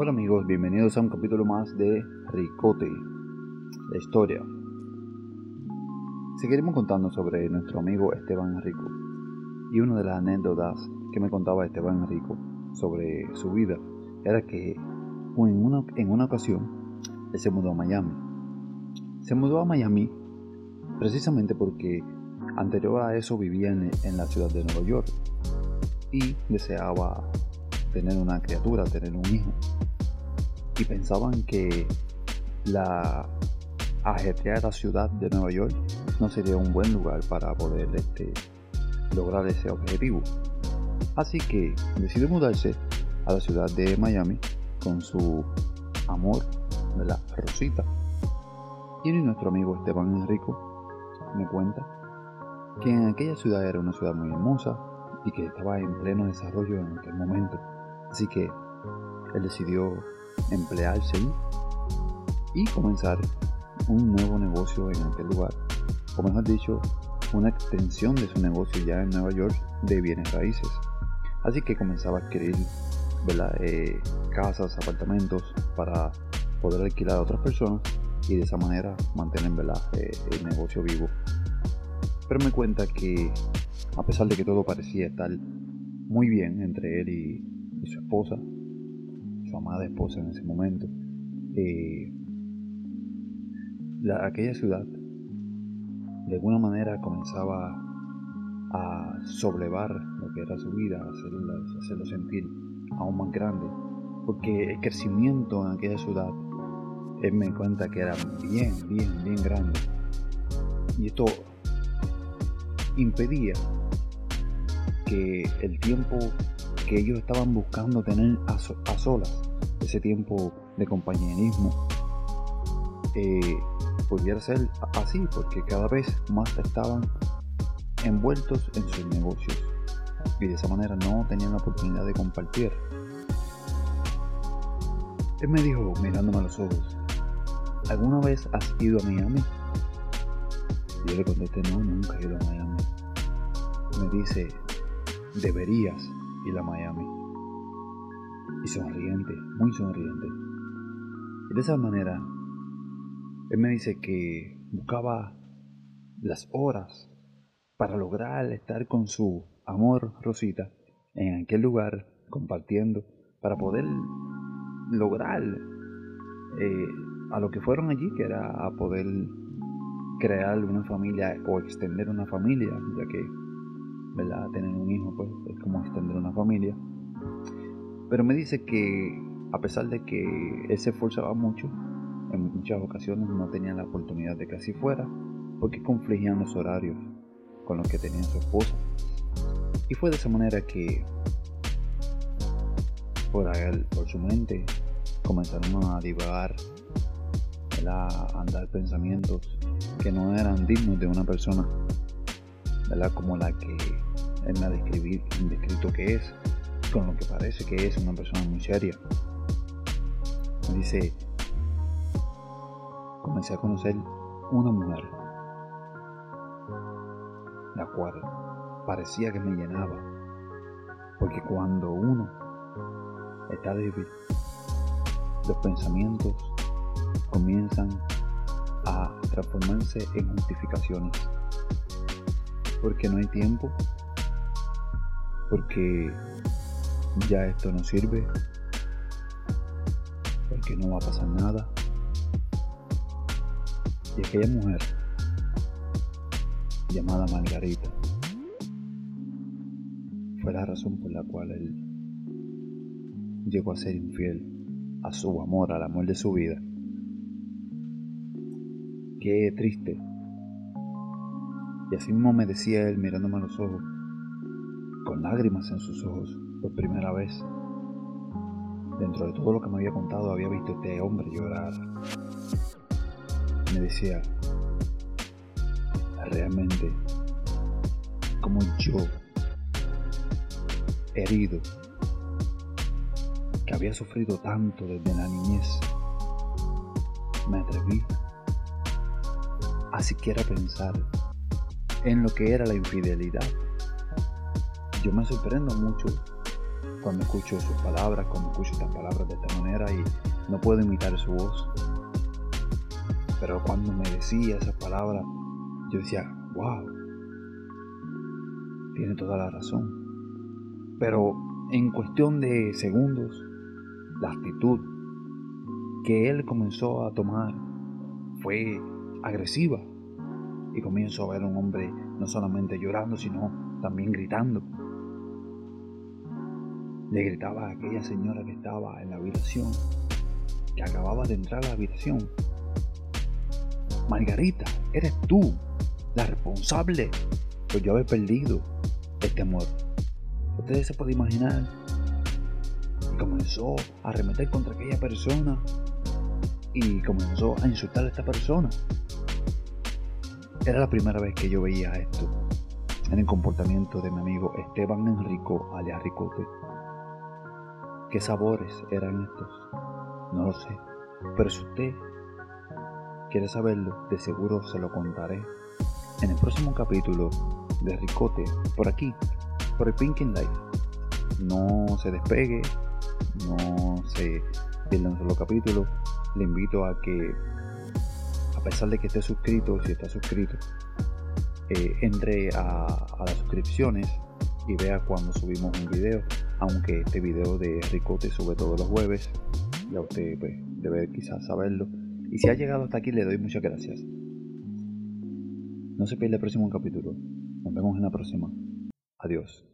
Hola amigos, bienvenidos a un capítulo más de Ricote, la historia. Seguiremos contando sobre nuestro amigo Esteban Enrico y una de las anécdotas que me contaba Esteban Enrico sobre su vida era que en una, en una ocasión se mudó a Miami. Se mudó a Miami precisamente porque anterior a eso vivía en la ciudad de Nueva York y deseaba tener una criatura, tener un hijo. Y pensaban que la ajetreada ciudad de Nueva York no sería un buen lugar para poder este, lograr ese objetivo. Así que decidió mudarse a la ciudad de Miami con su amor, la Rosita. Y nuestro amigo Esteban Enrico me cuenta que en aquella ciudad era una ciudad muy hermosa y que estaba en pleno desarrollo en aquel momento. Así que él decidió emplearse ahí y comenzar un nuevo negocio en aquel lugar. O mejor dicho, una extensión de su negocio ya en Nueva York de bienes raíces. Así que comenzaba a adquirir eh, casas, apartamentos para poder alquilar a otras personas y de esa manera mantener eh, el negocio vivo. Pero me cuenta que a pesar de que todo parecía estar muy bien entre él y, su esposa, su amada esposa en ese momento, eh, aquella ciudad de alguna manera comenzaba a sobrevar lo que era su vida, hacerlo, hacerlo sentir aún más grande, porque el crecimiento en aquella ciudad, él me cuenta que era bien, bien, bien grande. Y esto impedía que el tiempo que ellos estaban buscando tener a, solas, ese tiempo de compañerismo, eh, pudiera ser así, porque cada vez más estaban envueltos en sus negocios y de esa manera no tenían la oportunidad de compartir. Él me dijo, mirándome a los ojos, ¿alguna vez has ido a Miami? Y yo le contesté, no, nunca he ido a Miami. Me dice, deberías ir a Miami. Y sonriente, muy sonriente. Y de esa manera, él me dice que buscaba las horas para lograr estar con su amor, Rosita, en aquel lugar, compartiendo, para poder lograr eh, a lo que fueron allí, que era a poder crear una familia o extender una familia, ya que ¿verdad? tener un hijo Pero me dice que a pesar de que él se esforzaba mucho, en muchas ocasiones no tenía la oportunidad de que así fuera, porque confligían los horarios con los que tenía su esposa. Y fue de esa manera que por, él, por su mente comenzaron a divagar, a andar pensamientos que no eran dignos de una persona, ¿verdad? como la que él me ha descrito que es, con lo que parece que es una persona muy seria. dice, comencé a conocer una mujer, la cual parecía que me llenaba, porque cuando uno está débil, los pensamientos comienzan a transformarse en justificaciones, porque no hay tiempo, porque ya esto no sirve, porque no va a pasar nada. Y aquella mujer, llamada Margarita, fue la razón por la cual él llegó a ser infiel a su amor, al amor de su vida. Qué triste. Y así mismo me decía él mirándome a los ojos, con lágrimas en sus ojos, por primera vez. Dentro de todo lo que me había contado, había visto a este hombre llorar. Me decía, realmente, como yo, herido, que había sufrido tanto desde la niñez, me atreví a siquiera pensar en lo que era la infidelidad yo me sorprendo mucho cuando escucho sus palabras, cuando escucho estas palabras de esta manera y no puedo imitar su voz. Pero cuando me decía esas palabras, yo decía, wow, tiene toda la razón. Pero en cuestión de segundos, la actitud que él comenzó a tomar fue agresiva. Y comienzo a ver a un hombre no solamente llorando, sino también gritando. Le gritaba a aquella señora que estaba en la habitación, que acababa de entrar a la habitación. Margarita, eres tú la responsable por yo haber perdido este amor. Ustedes se pueden imaginar. Comenzó a arremeter contra aquella persona y comenzó a insultar a esta persona. Era la primera vez que yo veía esto en el comportamiento de mi amigo Esteban Enrico alias Ricote. ¿Qué sabores eran estos? No lo sé. Pero si usted quiere saberlo, de seguro se lo contaré en el próximo capítulo de Ricote, por aquí, por el Pinkin Life. No se despegue, no se pierda un solo capítulo. Le invito a que, a pesar de que esté suscrito, si está suscrito, eh, entre a, a las suscripciones y vea cuando subimos un video, aunque este video de Ricote sube todos los jueves, ya usted pues, debe quizás saberlo. Y si ha llegado hasta aquí le doy muchas gracias. No se pierda el próximo capítulo. Nos vemos en la próxima. Adiós.